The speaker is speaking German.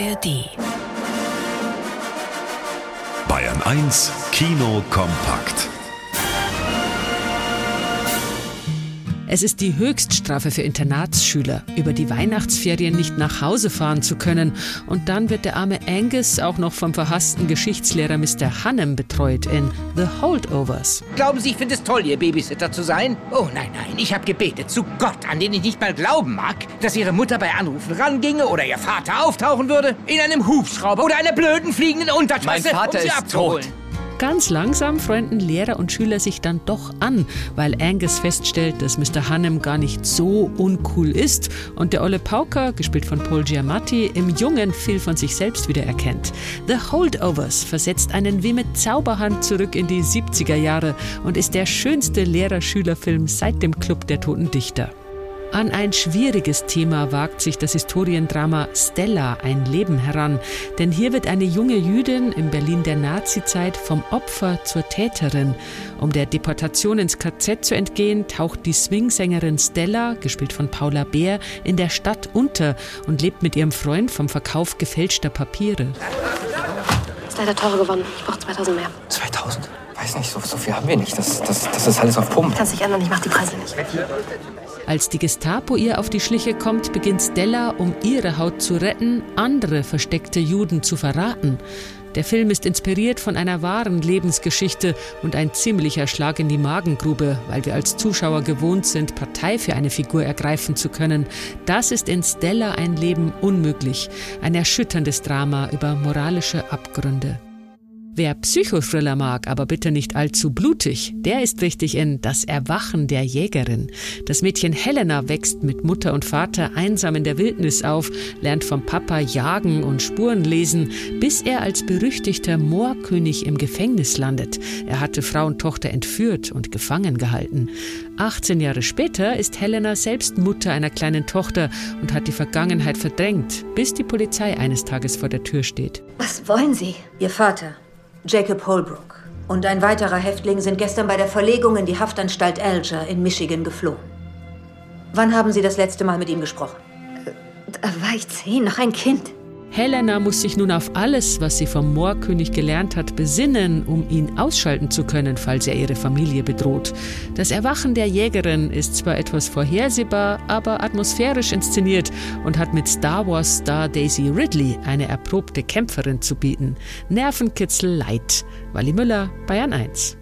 ARD. Bayern 1 Kino kompakt. Es ist die Höchststrafe für Internatsschüler, über die Weihnachtsferien nicht nach Hause fahren zu können. Und dann wird der arme Angus auch noch vom verhassten Geschichtslehrer Mr. Hannem betreut in The Holdovers. Glauben Sie, ich finde es toll, Ihr Babysitter zu sein? Oh nein, nein, ich habe gebetet zu Gott, an den ich nicht mal glauben mag, dass Ihre Mutter bei Anrufen ranginge oder Ihr Vater auftauchen würde in einem Hubschrauber oder einer blöden fliegenden Untertasse, Mein Vater um Sie ist abzuholen. tot. Ganz langsam freunden Lehrer und Schüler sich dann doch an, weil Angus feststellt, dass Mr. Hannem gar nicht so uncool ist und der Olle Pauker, gespielt von Paul Giamatti, im Jungen viel von sich selbst wieder erkennt. The Holdovers versetzt einen wie mit Zauberhand zurück in die 70er Jahre und ist der schönste Lehrer-Schüler-Film seit dem Club der Toten Dichter. An ein schwieriges Thema wagt sich das Historiendrama Stella ein Leben heran, denn hier wird eine junge Jüdin im Berlin der Nazizeit vom Opfer zur Täterin. Um der Deportation ins KZ zu entgehen, taucht die Swingsängerin Stella, gespielt von Paula Beer, in der Stadt unter und lebt mit ihrem Freund vom Verkauf gefälschter Papiere. Ist leider teurer geworden. Ich brauche 2000 mehr. 2000? Weiß nicht, so, so viel haben wir nicht. Das, das, das ist alles auf Pump. Kannst dich ändern, ich mach die Preise nicht. Als die Gestapo ihr auf die Schliche kommt, beginnt Stella, um ihre Haut zu retten, andere versteckte Juden zu verraten. Der Film ist inspiriert von einer wahren Lebensgeschichte und ein ziemlicher Schlag in die Magengrube, weil wir als Zuschauer gewohnt sind, Partei für eine Figur ergreifen zu können. Das ist in Stella ein Leben unmöglich. Ein erschütterndes Drama über moralische Abgründe. Wer Psychothriller mag, aber bitte nicht allzu blutig, der ist richtig in Das Erwachen der Jägerin. Das Mädchen Helena wächst mit Mutter und Vater einsam in der Wildnis auf, lernt vom Papa jagen und Spuren lesen, bis er als berüchtigter Moorkönig im Gefängnis landet. Er hatte Frau und Tochter entführt und gefangen gehalten. 18 Jahre später ist Helena selbst Mutter einer kleinen Tochter und hat die Vergangenheit verdrängt, bis die Polizei eines Tages vor der Tür steht. Was wollen Sie? Ihr Vater, Jacob Holbrook, und ein weiterer Häftling sind gestern bei der Verlegung in die Haftanstalt Alger in Michigan geflohen. Wann haben Sie das letzte Mal mit ihm gesprochen? Da war ich zehn, noch ein Kind. Helena muss sich nun auf alles, was sie vom Moorkönig gelernt hat, besinnen, um ihn ausschalten zu können, falls er ihre Familie bedroht. Das Erwachen der Jägerin ist zwar etwas vorhersehbar, aber atmosphärisch inszeniert und hat mit Star Wars-Star Daisy Ridley eine erprobte Kämpferin zu bieten. Nervenkitzel light. Wally Müller, Bayern 1.